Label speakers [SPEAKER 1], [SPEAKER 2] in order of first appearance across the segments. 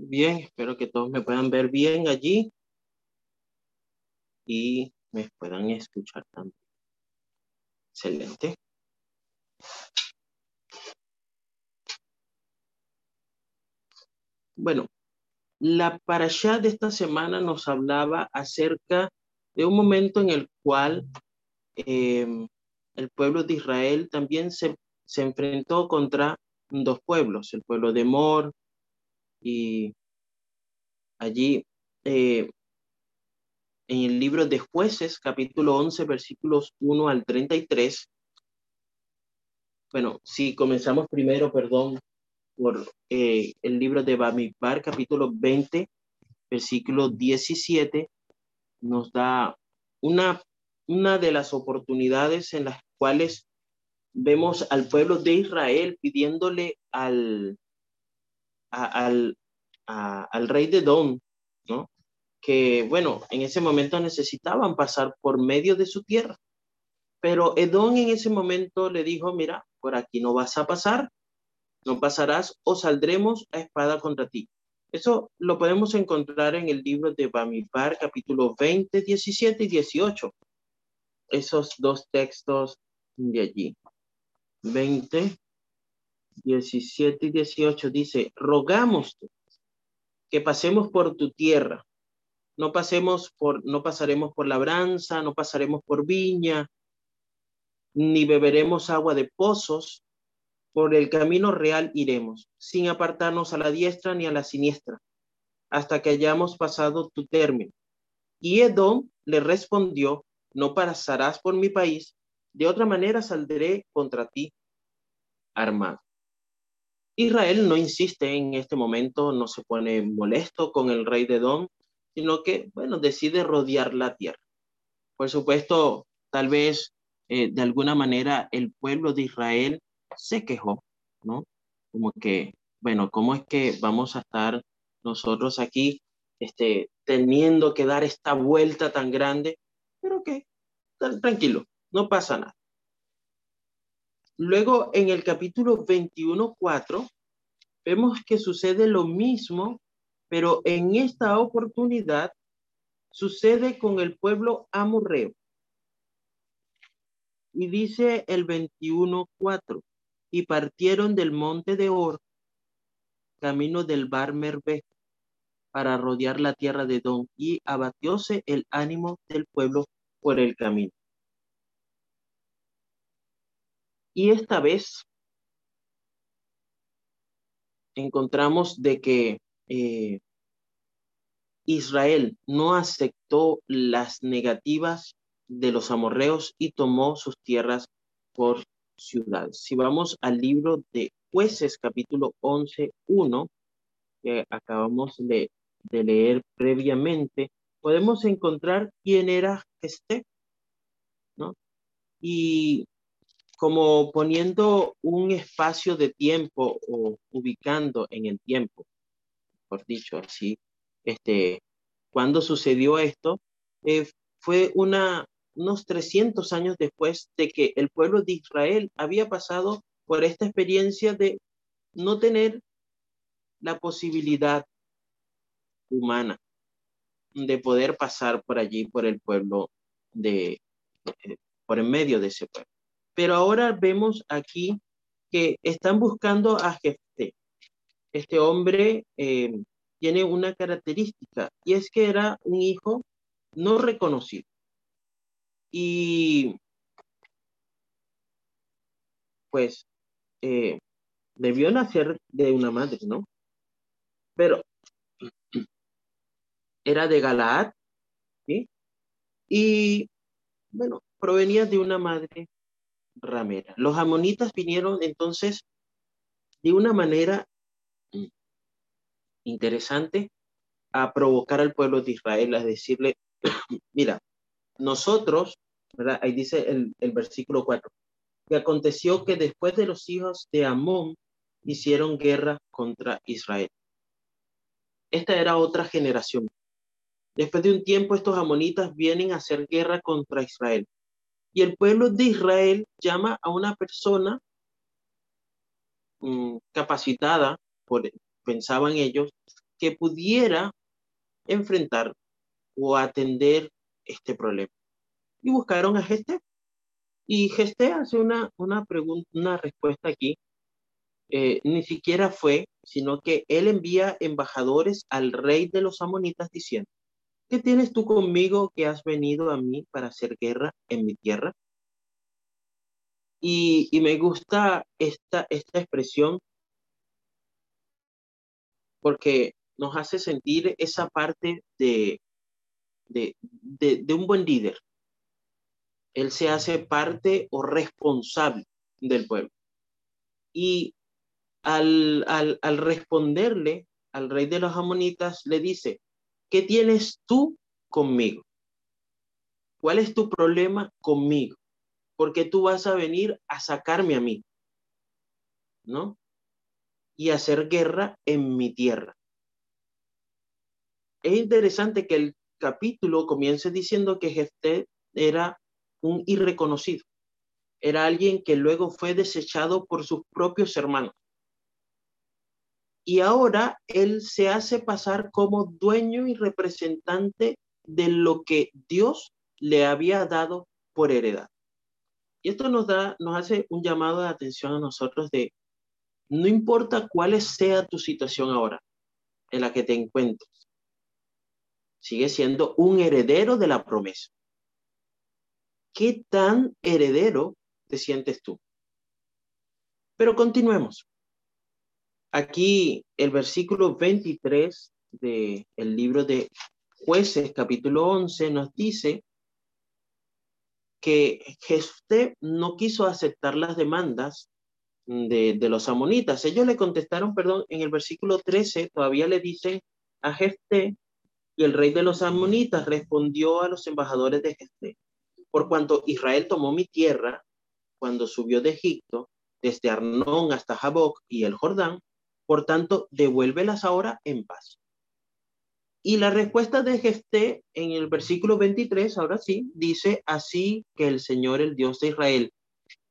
[SPEAKER 1] Bien, espero que todos me puedan ver bien allí y me puedan escuchar también. Excelente. Bueno, la parasha de esta semana nos hablaba acerca de un momento en el cual em, el pueblo de Israel también se, se enfrentó contra dos pueblos, el pueblo de Mor y allí eh, en el libro de jueces, capítulo 11, versículos 1 al 33. Bueno, si comenzamos primero, perdón, por eh, el libro de Bamidbar, capítulo 20, versículo 17, nos da una, una de las oportunidades en las cuales vemos al pueblo de Israel pidiéndole al, al, al rey de Don, ¿no? Que, bueno, en ese momento necesitaban pasar por medio de su tierra. Pero Edom en ese momento le dijo, mira, por aquí no vas a pasar, no pasarás o saldremos a espada contra ti. Eso lo podemos encontrar en el libro de Bamidbar, capítulo 20, 17 y 18. Esos dos textos de allí. 20, 17 y 18 dice, rogamos que pasemos por tu tierra. No pasemos por, no pasaremos por labranza, no pasaremos por viña, ni beberemos agua de pozos. Por el camino real iremos, sin apartarnos a la diestra ni a la siniestra, hasta que hayamos pasado tu término. Y Edom le respondió, no pasarás por mi país, de otra manera saldré contra ti armado. Israel no insiste en este momento, no se pone molesto con el rey de Edom, sino que, bueno, decide rodear la tierra. Por supuesto, tal vez eh, de alguna manera el pueblo de Israel se quejó, ¿no? Como que, bueno, ¿cómo es que vamos a estar nosotros aquí este, teniendo que dar esta vuelta tan grande? Pero que, tranquilo, no pasa nada. Luego, en el capítulo 21.4, vemos que sucede lo mismo, pero en esta oportunidad sucede con el pueblo amorreo. Y dice el 21.4, y partieron del monte de Or, camino del Bar Merbe, para rodear la tierra de Don, y abatióse el ánimo del pueblo por el camino. Y esta vez encontramos de que eh, Israel no aceptó las negativas de los amorreos y tomó sus tierras por ciudades. Si vamos al libro de jueces capítulo 11, 1, que acabamos de, de leer previamente, podemos encontrar quién era este, ¿no? Y como poniendo un espacio de tiempo o ubicando en el tiempo, por dicho así, este, cuando sucedió esto, eh, fue una, unos 300 años después de que el pueblo de Israel había pasado por esta experiencia de no tener la posibilidad humana de poder pasar por allí, por el pueblo de, eh, por en medio de ese pueblo. Pero ahora vemos aquí que están buscando a Jefté. Este hombre eh, tiene una característica y es que era un hijo no reconocido. Y pues eh, debió nacer de una madre, ¿no? Pero era de Galaad. Y bueno, provenía de una madre ramera. Los amonitas vinieron entonces de una manera mm, interesante a provocar al pueblo de Israel, a decirle, mira, nosotros, ¿verdad? Ahí dice el, versículo 4, que aconteció que después de los hijos de Amón hicieron guerra contra Israel. Esta era otra generación. Después de un tiempo, estos amonitas vienen a hacer guerra contra Israel. Y el pueblo de Israel llama a una persona mm, capacitada, por, pensaban ellos, que pudiera enfrentar o atender este problema. Y buscaron a Geste. Y Geste hace una, una pregunta, una respuesta aquí. Eh, ni siquiera fue, sino que él envía embajadores al rey de los amonitas diciendo, ¿qué tienes tú conmigo que has venido a mí para hacer guerra en mi tierra? Y, me gusta esta, esta expresión porque nos hace sentir esa parte de, de, de, un buen líder. Él se hace parte o responsable del pueblo. Y al, al, al, responderle al rey de los amonitas, le dice, ¿qué tienes tú conmigo? ¿Cuál es tu problema conmigo? Porque tú vas a venir a sacarme a mí, ¿no? Y hacer guerra en mi tierra. Es interesante que el capítulo comience diciendo que Jefté era un irreconocido, era alguien que luego fue desechado por sus propios hermanos. Y ahora él se hace pasar como dueño y representante de lo que Dios le había dado por heredad. Y esto nos da, nos hace un llamado de atención a nosotros de no importa cuál sea tu situación ahora en la que te encuentres, sigue siendo un heredero de la promesa. ¿Qué tan heredero te sientes tú? Pero continuemos. Aquí el versículo 23 del el libro de jueces capítulo 11 nos dice que Jefté no quiso aceptar las demandas de, de, los amonitas. Ellos le contestaron, perdón, en el versículo 13 todavía le dicen a Jefté y el rey de los amonitas respondió a los embajadores de Jefté, por cuanto Israel tomó mi tierra cuando subió de Egipto, desde Arnón hasta Jaboc y el Jordán, por tanto, devuélvelas ahora en paz. Y la respuesta de Jefté en el versículo 23, ahora sí, dice así que el Señor, el Dios de Israel,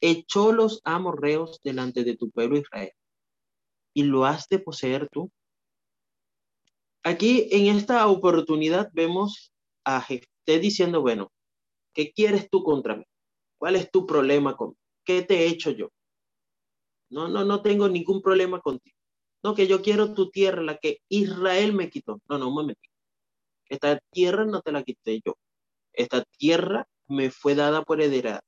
[SPEAKER 1] echó los amorreos delante de tu pueblo Israel. ¿Y lo has de poseer tú? Aquí en esta oportunidad vemos a Jefté diciendo, bueno, ¿qué quieres tú contra mí? ¿Cuál es tu problema conmigo? ¿Qué te he hecho yo? No, no, no tengo ningún problema contigo. Que yo quiero tu tierra, la que Israel me quitó. No, no, un momento. Esta tierra no te la quité yo. Esta tierra me fue dada por heredad.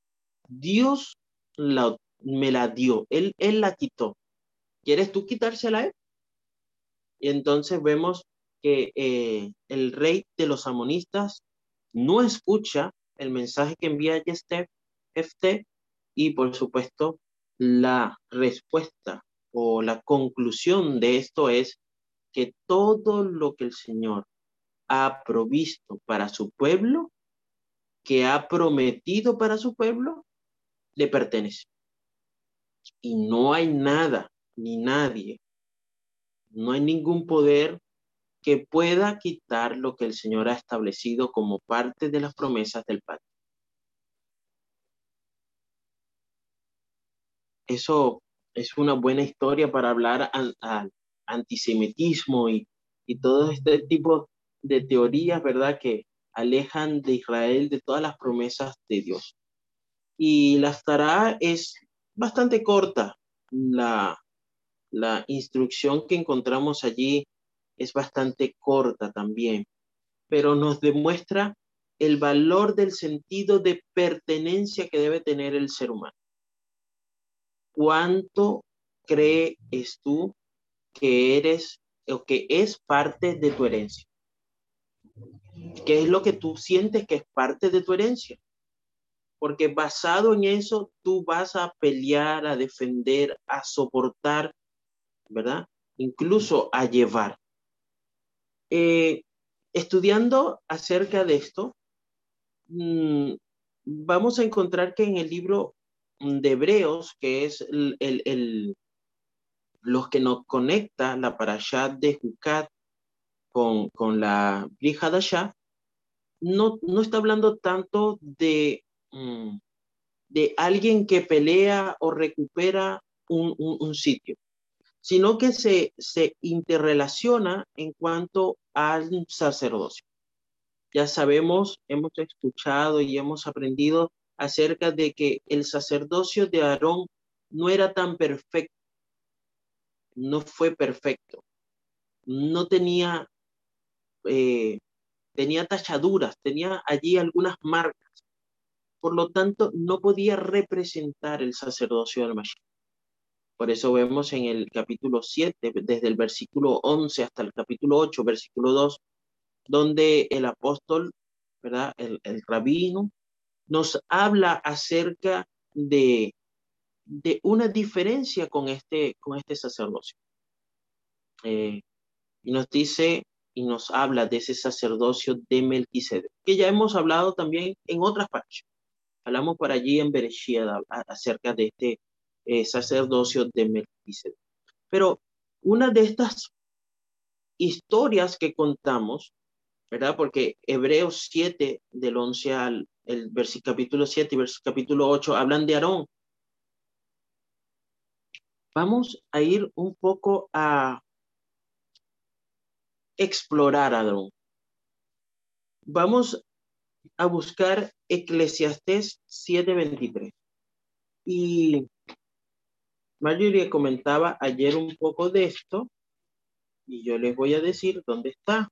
[SPEAKER 1] Dios la, me la dio. Él, él la quitó. ¿Quieres tú quitársela a él? Y entonces vemos que eh, el rey de los amonistas no escucha el mensaje que envía Jefté y por supuesto la respuesta o la conclusión de esto es que todo lo que el Señor ha provisto para su pueblo, que ha prometido para su pueblo, le pertenece. Y no hay nada ni nadie, no hay ningún poder que pueda quitar lo que el Señor ha establecido como parte de las promesas del Padre. Eso es una buena historia para hablar al, antisemitismo y, y todo este tipo de teorías, ¿verdad? Que alejan de Israel de todas las promesas de Dios. Y la estará es bastante corta la, la instrucción que encontramos allí es bastante corta también, pero nos demuestra el valor del sentido de pertenencia que debe tener el ser humano. ¿Cuánto crees tú que eres o que es parte de tu herencia? ¿Qué es lo que tú sientes que es parte de tu herencia? Porque basado en eso, tú vas a pelear, a defender, a soportar, ¿verdad? Incluso a llevar. Eh, estudiando acerca de esto, mm, vamos a encontrar que en el libro de Hebreos, que es el, los que nos conecta la parashat de Jucat con, con la Brihadashah, no, no está hablando tanto de, mm, de alguien que pelea o recupera un, un, un sitio, sino que se, se interrelaciona en cuanto al sacerdocio. Ya sabemos, hemos escuchado y hemos aprendido acerca de que el sacerdocio de Aarón no era tan perfecto, no fue perfecto, no tenía, eh, tenía tachaduras, tenía allí algunas marcas, por lo tanto no podía representar el sacerdocio del Mashiach. Por eso vemos en el capítulo 7, desde el versículo 11 hasta el capítulo 8, versículo 2, donde el apóstol, ¿verdad? El, el rabino nos habla acerca de, de una diferencia con este, con este sacerdocio. Eh, y nos dice y nos habla de ese sacerdocio de Melquisedec, que ya hemos hablado también en otras partes. Hablamos por allí en Bereshit acerca de este eh, sacerdocio de Melquisedec. Pero una de estas historias que contamos, ¿verdad? Porque Hebreos 7, del 11 al el versículo capítulo 7 y versículo capítulo 8, hablan de Aarón. Vamos a ir un poco a explorar a Aarón. Vamos a buscar Eclesiastés 7:23. Y Mario comentaba ayer un poco de esto y yo les voy a decir dónde está.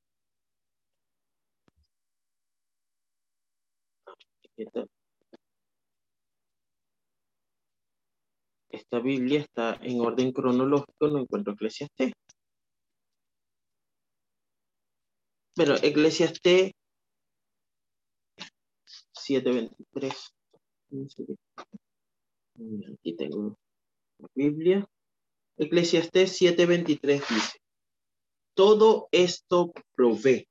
[SPEAKER 1] Esta, Biblia está en orden cronológico, no encuentro Eclesiastés. Pero Eclesiastés 7.23. Aquí tengo la Biblia. Eclesiastés 7:23 dice, todo esto provee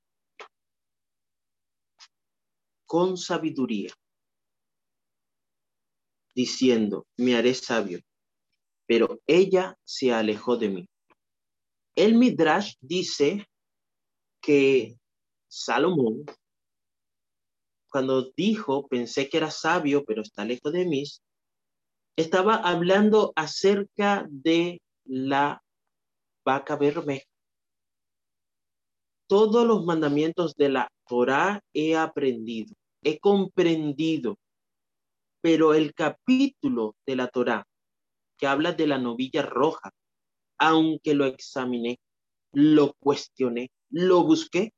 [SPEAKER 1] con sabiduría, diciendo, me haré sabio, pero ella se alejó de mí. El Midrash dice que Salomón, cuando dijo, pensé que era sabio, pero está lejos de mí, estaba hablando acerca de la vaca bermeja. Todos los mandamientos de la Torah he aprendido, he comprendido, pero el capítulo de la Torah que habla de la novilla roja, aunque lo examiné, lo cuestioné, lo busqué,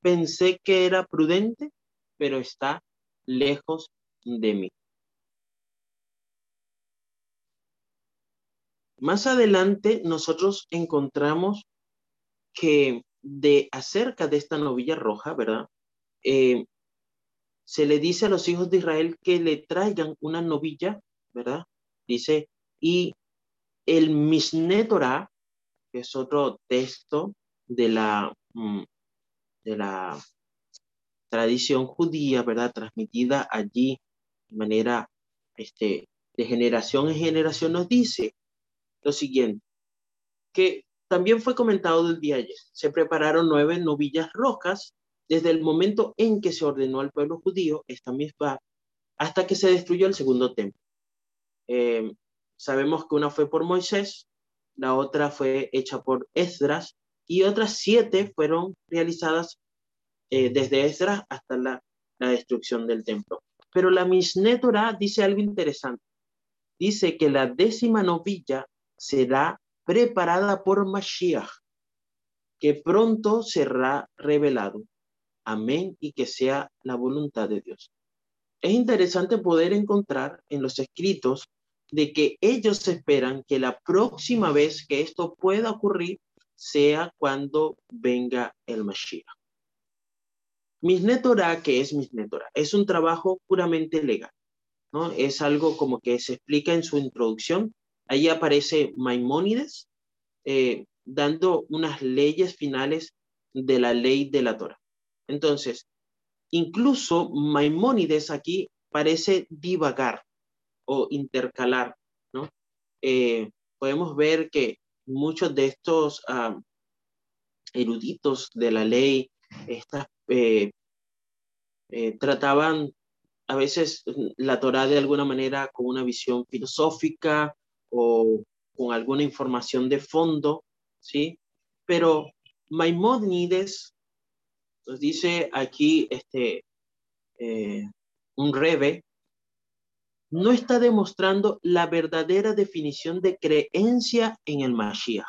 [SPEAKER 1] pensé que era prudente, pero está lejos de mí. Más adelante nosotros encontramos que de acerca de esta novilla roja, ¿verdad? Eh, se le dice a los hijos de Israel que le traigan una novilla, ¿verdad? Dice, y el Torah, que es otro texto de la, mm, de la tradición judía, ¿verdad? Transmitida allí de manera este, de generación en generación, nos dice lo siguiente, que también fue comentado del día ayer. Se prepararon nueve novillas rojas desde el momento en que se ordenó al pueblo judío esta misma hasta que se destruyó el segundo templo. Eh, sabemos que una fue por Moisés, la otra fue hecha por Esdras y otras siete fueron realizadas eh, desde Esdras hasta la, destrucción del templo. Pero la Mishneh dice algo interesante. Dice que la décima novilla será preparada por Mashiach, que pronto será revelado. Amén y que sea la voluntad de Dios. Es interesante poder encontrar en los escritos de que ellos esperan que la próxima vez que esto pueda ocurrir sea cuando venga el Mashiach. Misnetora, que es Misnetora, es un trabajo puramente legal, ¿no? Es algo como que se explica en su introducción Ahí aparece Maimónides eh, dando unas leyes finales de la ley de la Torah. Entonces, incluso Maimónides aquí parece divagar o intercalar, ¿no? Eh, podemos ver que muchos de estos ah, eruditos de la ley estas, eh, trataban a veces la Torah de alguna manera con una visión filosófica o con alguna información de fondo, ¿sí? Pero Maimónides nos dice aquí este, eh, un rebe, no está demostrando la verdadera definición de creencia en el Mashiach,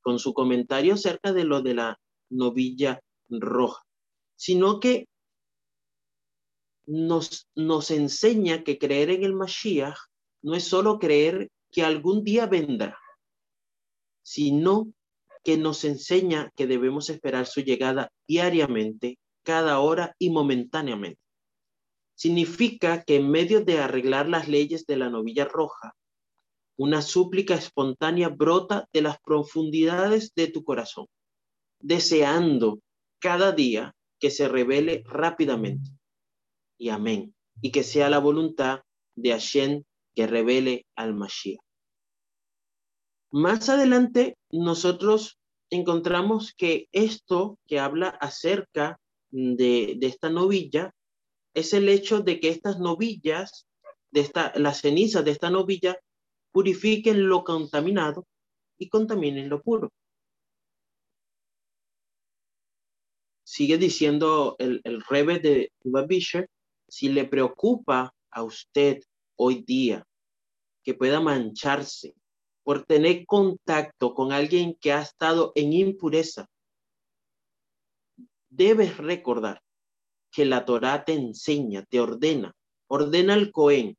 [SPEAKER 1] con su comentario acerca de lo de la novilla roja, sino que nos, nos enseña que creer en el Mashiach no es solo creer que algún día vendrá, sino que nos enseña que debemos esperar su llegada diariamente, cada hora y momentáneamente. Significa que en medio de arreglar las leyes de la novilla roja, una súplica espontánea brota de las profundidades de tu corazón, deseando cada día que se revele rápidamente. Y amén. Y que sea la voluntad de Hashem que revele al Mashiach. Más adelante, nosotros encontramos que esto que habla acerca de, esta novilla es el hecho de que estas novillas, de esta, las cenizas de esta novilla, purifiquen lo contaminado y contaminen lo puro. Sigue diciendo el, el rebe de Babisher, si le preocupa a usted hoy día que pueda mancharse por tener contacto con alguien que ha estado en impureza, debes recordar que la Torá te enseña, te ordena, ordena al Cohen.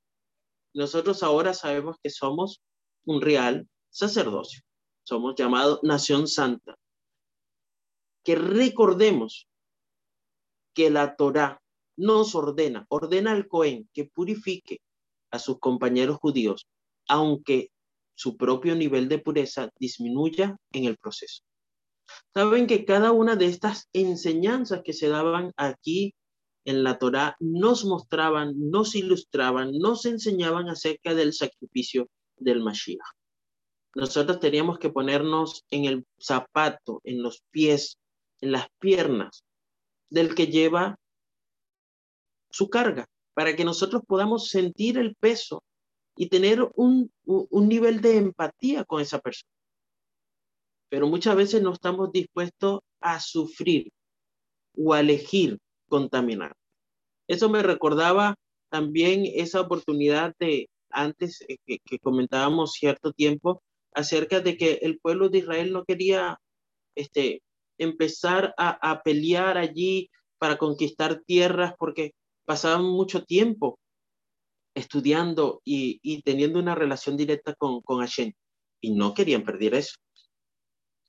[SPEAKER 1] Nosotros ahora sabemos que somos un real sacerdocio, somos llamados nación santa. Que recordemos que la Torá nos ordena, ordena al Cohen que purifique a sus compañeros judíos, aunque su propio nivel de pureza disminuya en el proceso. Saben que cada una de estas enseñanzas que se daban aquí en la Torá nos mostraban, nos ilustraban, nos enseñaban acerca del sacrificio del Mashiach. Nosotros teníamos que ponernos en el zapato, en los pies, en las piernas del que lleva su carga, para que nosotros podamos sentir el peso y tener un, nivel de empatía con esa persona. Pero muchas veces no estamos dispuestos a sufrir o a elegir contaminar. Eso me recordaba también esa oportunidad de antes eh, que, comentábamos cierto tiempo acerca de que el pueblo de Israel no quería este, empezar a, a pelear allí para conquistar tierras porque pasaban mucho tiempo estudiando y, teniendo una relación directa con, con Hashem. Y no querían perder eso.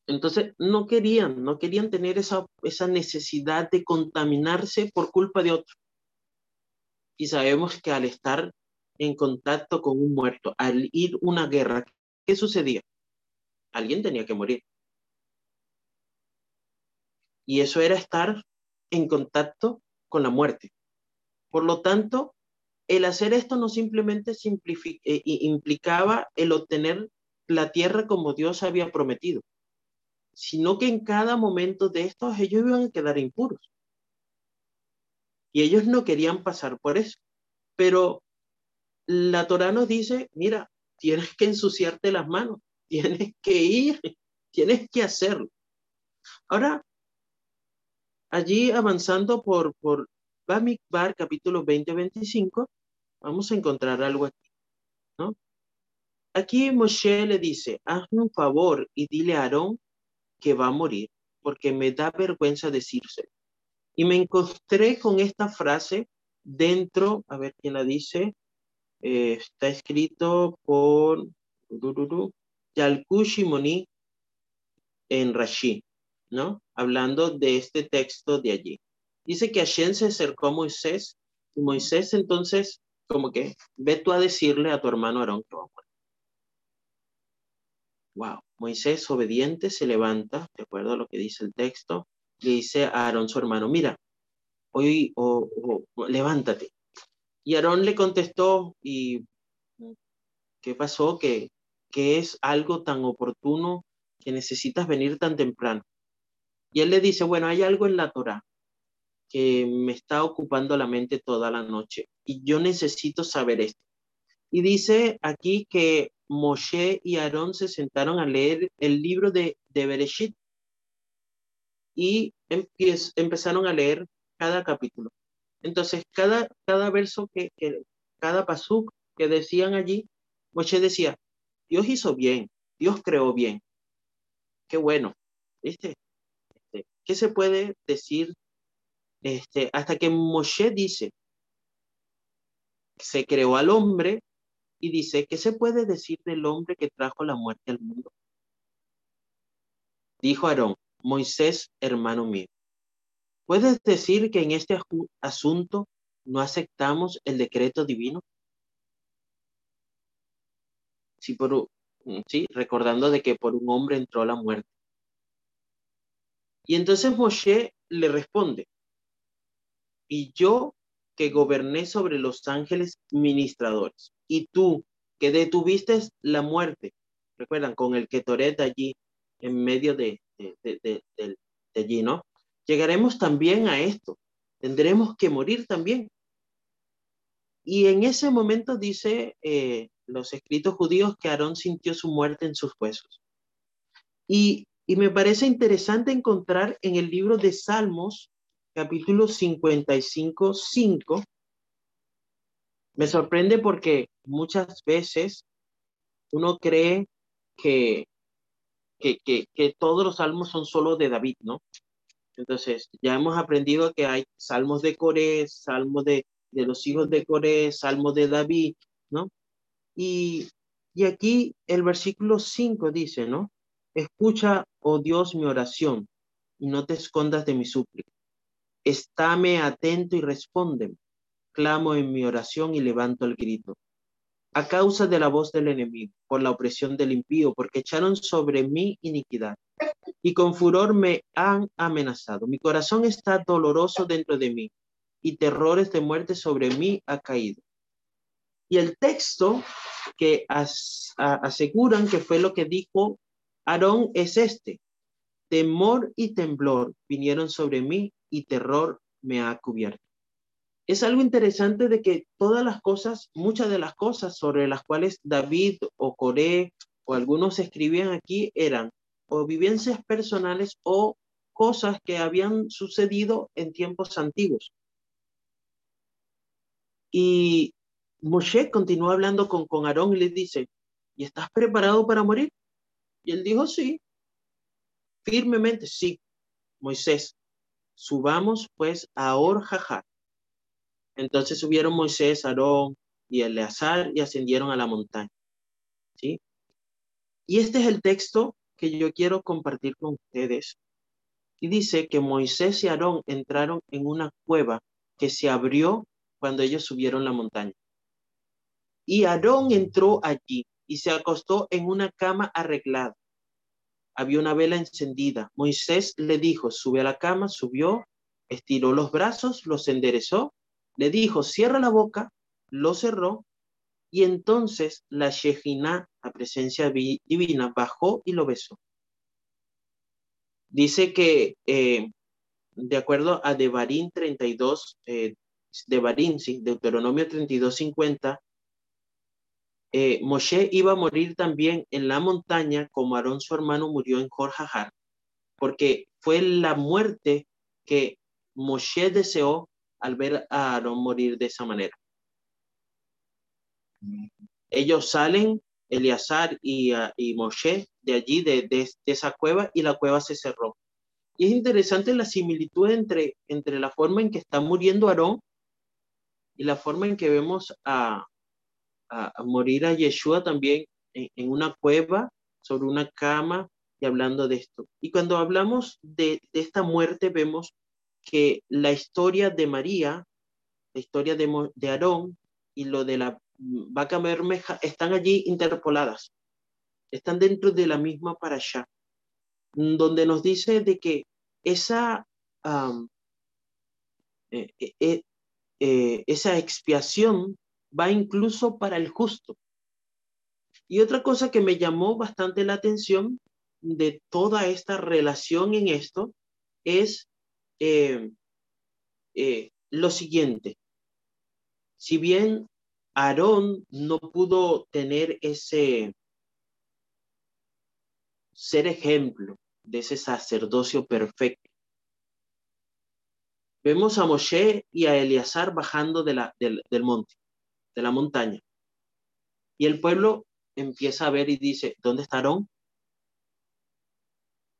[SPEAKER 1] Entonces, no querían, no querían tener esa, esa necesidad de contaminarse por culpa de otro. Y sabemos que al estar en contacto con un muerto, al ir una guerra, ¿qué sucedía? Alguien tenía que morir. Y eso era estar en contacto con la muerte. Por lo tanto, el hacer esto no simplemente eh, implicaba el obtener la tierra como Dios había prometido, sino que en cada momento de estos ellos iban a quedar impuros. Y ellos no querían pasar por eso. Pero la Torah nos dice, mira, tienes que ensuciarte las manos, tienes que ir, tienes que hacerlo. Ahora, allí avanzando por, por Bamikbar, capítulo 20-25, Vamos a encontrar algo aquí, ¿no? Aquí Moshe le dice, hazme un favor y dile a Aarón que va a morir, porque me da vergüenza decírselo. Y me encontré con esta frase dentro, a ver quién la dice, eh, está escrito por Yalkush Moni en Rashi, ¿no? Hablando de este texto de allí. Dice que Hashem se acercó a Moisés y Moisés entonces como que ve tú a decirle a tu hermano Aarón que va a morir. Wow, Moisés obediente se levanta, de acuerdo a lo que dice el texto, le dice a Aarón su hermano, mira, hoy o, levántate. Y Aarón le contestó, ¿y qué pasó? Que, que es algo tan oportuno que necesitas venir tan temprano. Y él le dice, bueno, hay algo en la Torah que me está ocupando la mente toda la noche y yo necesito saber esto. Y dice aquí que Moshe y Aarón se sentaron a leer el libro de, de Bereshit y empezaron a leer cada capítulo. Entonces, cada, cada verso que, cada pasuk que decían allí, Moshe decía, Dios hizo bien, Dios creó bien. Qué bueno. ¿Viste? Este, ¿Qué se puede decir? Este, hasta que Moshe dice, se creó al hombre y dice, ¿qué se puede decir del hombre que trajo la muerte al mundo? Dijo Aarón, Moisés, hermano mío, ¿puedes decir que en este asunto no aceptamos el decreto divino? Sí, por, sí, recordando de que por un hombre entró la muerte. Y entonces Moshe le responde, y yo que goberné sobre los ángeles ministradores, y tú que detuviste la muerte, recuerdan, con el que Toret allí en medio de, de, allí, ¿no? Llegaremos también a esto, tendremos que morir también. Y en ese momento dice eh, los escritos judíos que Aarón sintió su muerte en sus huesos. Y, y me parece interesante encontrar en el libro de Salmos capítulo 55, 5, me sorprende porque muchas veces uno cree que, que, que, todos los salmos son solo de David, ¿no? Entonces, ya hemos aprendido que hay salmos de Coré, salmos de, de los hijos de Coré, salmos de David, ¿no? Y, y aquí el versículo 5 dice, ¿no? Escucha, oh Dios, mi oración y no te escondas de mi súplica. Estáme atento y respóndeme. Clamo en mi oración y levanto el grito. A causa de la voz del enemigo, por la opresión del impío, porque echaron sobre mí iniquidad y con furor me han amenazado. Mi corazón está doloroso dentro de mí y terrores de muerte sobre mí ha caído. Y el texto que aseguran que fue lo que dijo Aarón es este. Temor y temblor vinieron sobre mí y terror me ha cubierto. Es algo interesante de que todas las cosas, muchas de las cosas sobre las cuales David o Coré o algunos escribían aquí eran o vivencias personales o cosas que habían sucedido en tiempos antiguos. Y Moshe continuó hablando con, con Aarón y le dice, ¿y estás preparado para morir? Y él dijo, sí, firmemente, sí, Moisés, subamos pues a Orjajar. Entonces subieron Moisés, Aarón y Eleazar y ascendieron a la montaña. ¿Sí? Y este es el texto que yo quiero compartir con ustedes. Y dice que Moisés y Aarón entraron en una cueva que se abrió cuando ellos subieron la montaña. Y Aarón entró allí y se acostó en una cama arreglada había una vela encendida. Moisés le dijo, sube a la cama, subió, estiró los brazos, los enderezó, le dijo, cierra la boca, lo cerró, y entonces la Shejina, la presencia divina, bajó y lo besó. Dice que, eh, de acuerdo a Devarim 32, eh, Devarim, sí, Deuteronomio 32, 50, eh, Moshe iba a morir también en la montaña como Aarón su hermano murió en Jorjajar, porque fue la muerte que Moshe deseó al ver a Aarón morir de esa manera. Ellos salen, Eleazar y, uh, Moshe, de allí, de, de, esa cueva, y la cueva se cerró. Y es interesante la similitud entre, entre la forma en que está muriendo Aarón y la forma en que vemos a, a, morir a Yeshua también en, una cueva, sobre una cama y hablando de esto. Y cuando hablamos de, esta muerte, vemos que la historia de María, la historia de, de Aarón y lo de la vaca bermeja están allí interpoladas, están dentro de la misma parasha, donde nos dice de que esa, eh, eh, eh, esa expiación va incluso para el justo. Y otra cosa que me llamó bastante la atención de toda esta relación en esto es eh, eh, lo siguiente. Si bien Aarón no pudo tener ese, ser ejemplo de ese sacerdocio perfecto. Vemos a Moshe y a Eleazar bajando del monte, de la montaña. Y el pueblo empieza a ver y dice, ¿dónde está Aarón?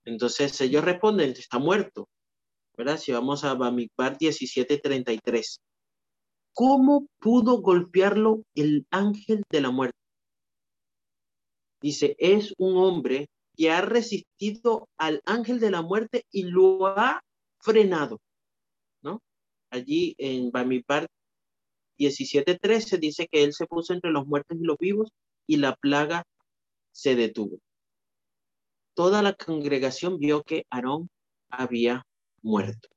[SPEAKER 1] Entonces ellos responden, está muerto. ¿Verdad? Si vamos a Bamikbar 17:33. ¿Cómo pudo golpearlo el ángel de la muerte? Dice, es un hombre que ha resistido al ángel de la muerte y lo ha frenado. ¿No? Allí en Bamipar 17:13 dice que él se puso entre los muertos y los vivos y la plaga se detuvo. Toda la congregación vio que Aarón había muerto.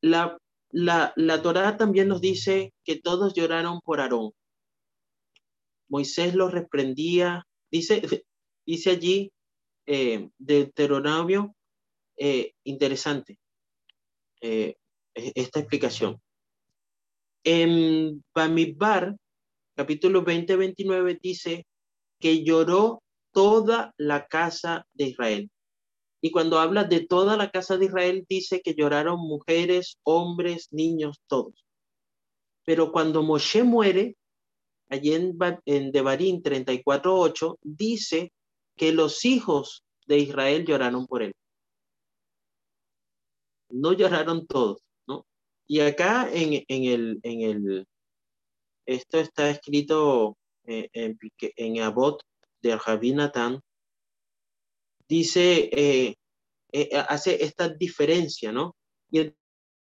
[SPEAKER 1] La, la, la Torá también nos dice que todos lloraron por Aarón. Moisés los reprendía, dice, dice allí eh, Deuteronomio, eh, interesante eh, esta explicación. En Bamidbar, capítulo 20-29, dice que lloró toda la casa de Israel. Y cuando habla de toda la casa de Israel, dice que lloraron mujeres, hombres, niños, todos. Pero cuando Moshe muere, allí en, en Devarim 34.8, dice que los hijos de Israel lloraron por él. No lloraron todos. Y acá en, en, el, en el, esto está escrito eh, en, en Abot de Javi Natán, dice, eh, eh, hace esta diferencia, ¿no? Y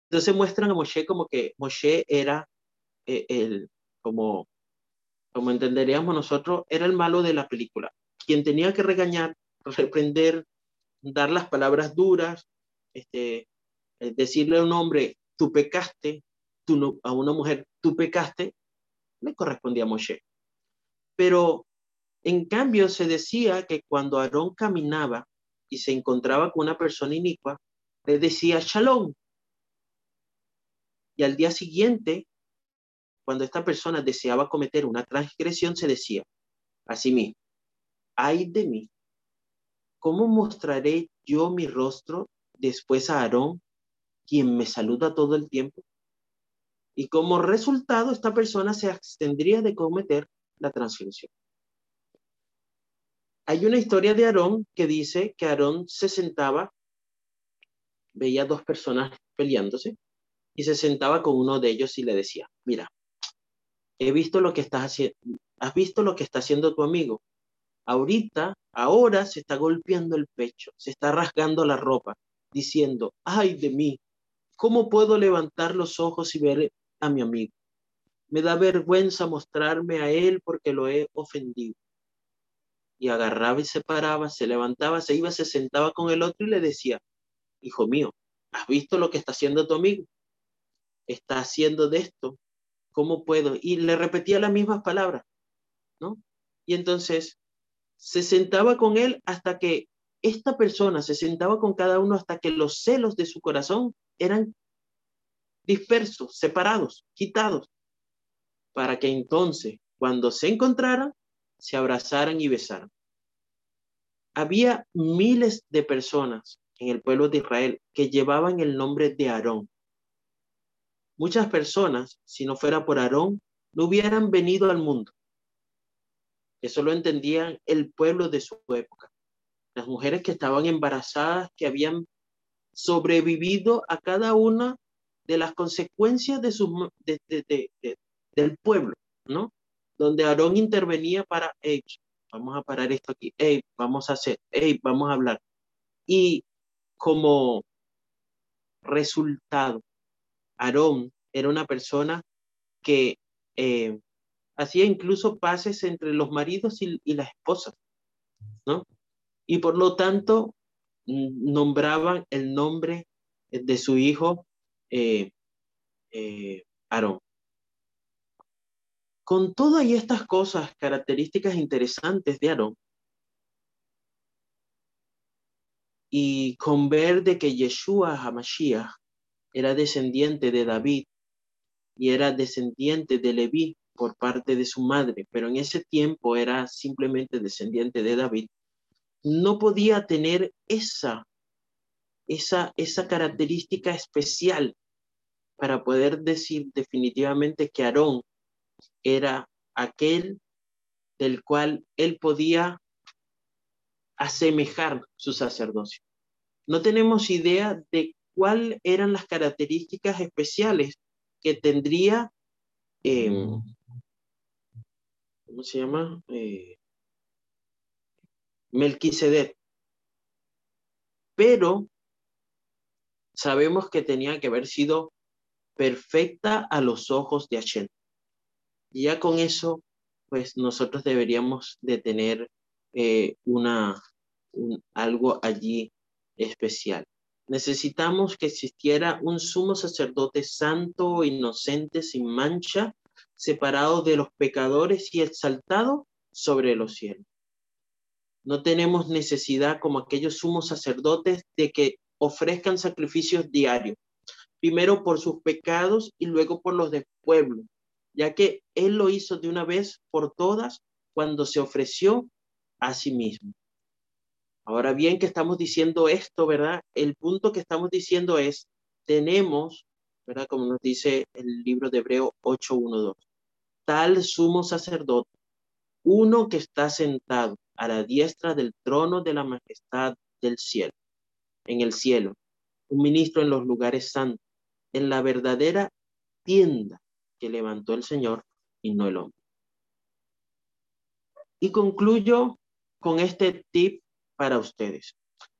[SPEAKER 1] entonces muestran a Moshe como que Moshe era el, como como entenderíamos nosotros, era el malo de la película, quien tenía que regañar, reprender, dar las palabras duras, este, decirle a un hombre, tú pecaste, a una mujer, tú pecaste, le correspondía a Moshe. Pero en cambio se decía que cuando Aarón caminaba y se encontraba con una persona inicua, le decía shalom. Y al día siguiente cuando esta persona deseaba cometer una transgresión, se decía a sí mismo, ay de mí, ¿cómo mostraré yo mi rostro después a Aarón, quien me saluda todo el tiempo? Y como resultado, esta persona se abstendría de cometer la transgresión. Hay una historia de Aarón que dice que Aarón se sentaba, veía dos personas peleándose, y se sentaba con uno de ellos y le decía, mira, he visto lo que estás haciendo, has visto lo que está haciendo tu amigo. Ahorita, ahora se está golpeando el pecho, se está rasgando la ropa, diciendo, ay de mí, ¿cómo puedo levantar los ojos y ver a mi amigo? Me da vergüenza mostrarme a él porque lo he ofendido. Y agarraba y se paraba, se levantaba, se iba, se sentaba con el otro y le decía, hijo mío, ¿has visto lo que está haciendo tu amigo? Está haciendo de esto ¿cómo puedo? Y le repetía las mismas palabras, ¿no? Y entonces se sentaba con él hasta que esta persona se sentaba con cada uno hasta que los celos de su corazón eran dispersos, separados, quitados, para que entonces, cuando se encontraran, se abrazaran y besaran. Había miles de personas en el pueblo de Israel que llevaban el nombre de Aarón, Muchas personas, si no fuera por Aarón, no hubieran venido al mundo. Eso lo entendían el pueblo de su época. Las mujeres que estaban embarazadas, que habían sobrevivido a cada una de las consecuencias de su, del pueblo, ¿no? Donde Aarón intervenía para, ellos. vamos a parar esto aquí, hey, vamos a hacer, hey, vamos a hablar. Y como resultado Aarón era una persona que eh, hacía incluso pases entre los maridos y, las esposas, ¿no? Y por lo tanto nombraban el nombre de su hijo eh, eh, Aarón. Con todas estas cosas, características interesantes de Aarón, y con ver de que Yeshua HaMashiach era descendiente de David y era descendiente de Leví, por parte de su madre, pero en ese tiempo era simplemente descendiente de David, no podía tener esa, esa, esa característica especial para poder decir definitivamente que Aarón era aquel del cual él podía asemejar su sacerdocio. No tenemos idea de cuáles eran las características especiales que tendría, em, ¿cómo se llama? Eh, Melquisedec. Pero sabemos que tenía que haber sido perfecta a los ojos de Hashem. Y ya con eso, pues nosotros deberíamos de tener eh, una, algo allí especial. Necesitamos que existiera un sumo sacerdote santo, inocente, sin mancha, separado de los pecadores y exaltado sobre los cielos. No tenemos necesidad, como aquellos sumos sacerdotes, de que ofrezcan sacrificios diarios, primero por sus pecados y luego por los del pueblo, ya que Él lo hizo de una vez por todas cuando se ofreció a sí mismo. Ahora bien, que estamos diciendo esto, ¿verdad? El punto que estamos diciendo es, tenemos, ¿verdad? Como nos dice el libro de Hebreo 8.1.2, tal sumo sacerdote, uno que está sentado a la diestra del trono de la majestad del cielo, en el cielo, un ministro en los lugares santos, en la verdadera tienda que levantó el Señor y no el hombre. Y concluyo con este tip para ustedes.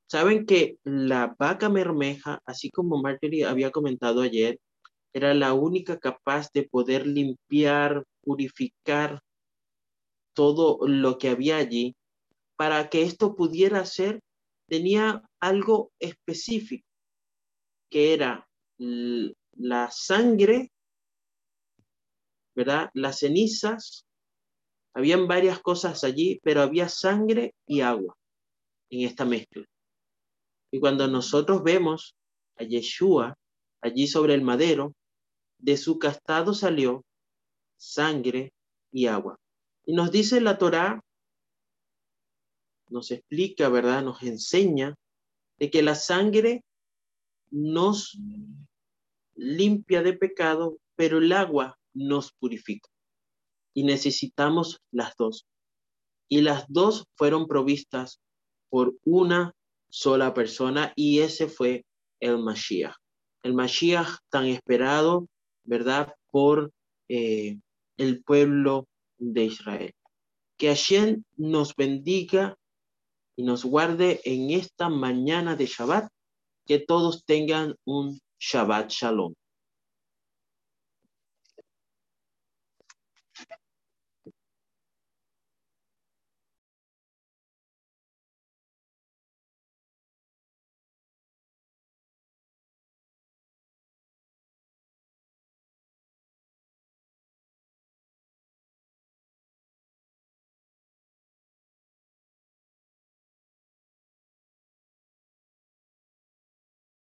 [SPEAKER 1] Saben que la vaca mermeja, así como Marjorie había comentado ayer, era la única capaz de poder limpiar, purificar todo lo que había allí. Para que esto pudiera ser, tenía algo específico, que era la sangre, ¿verdad? Las cenizas, habían varias cosas allí, pero había sangre y agua en esta mezcla. Y cuando nosotros vemos a Yeshua allí sobre el madero, de su castado salió sangre y agua. Y nos dice la Torá, nos explica, ¿verdad? Nos enseña de que la sangre nos limpia de pecado, pero el agua nos purifica. Y necesitamos las dos. Y las dos fueron provistas por una sola persona y ese fue el Mashiach. El Mashiach tan esperado, ¿verdad? Por eh, el pueblo de Israel. Que Hashem nos bendiga y nos guarde en esta mañana de Shabbat. Que todos tengan un Shabbat Shalom.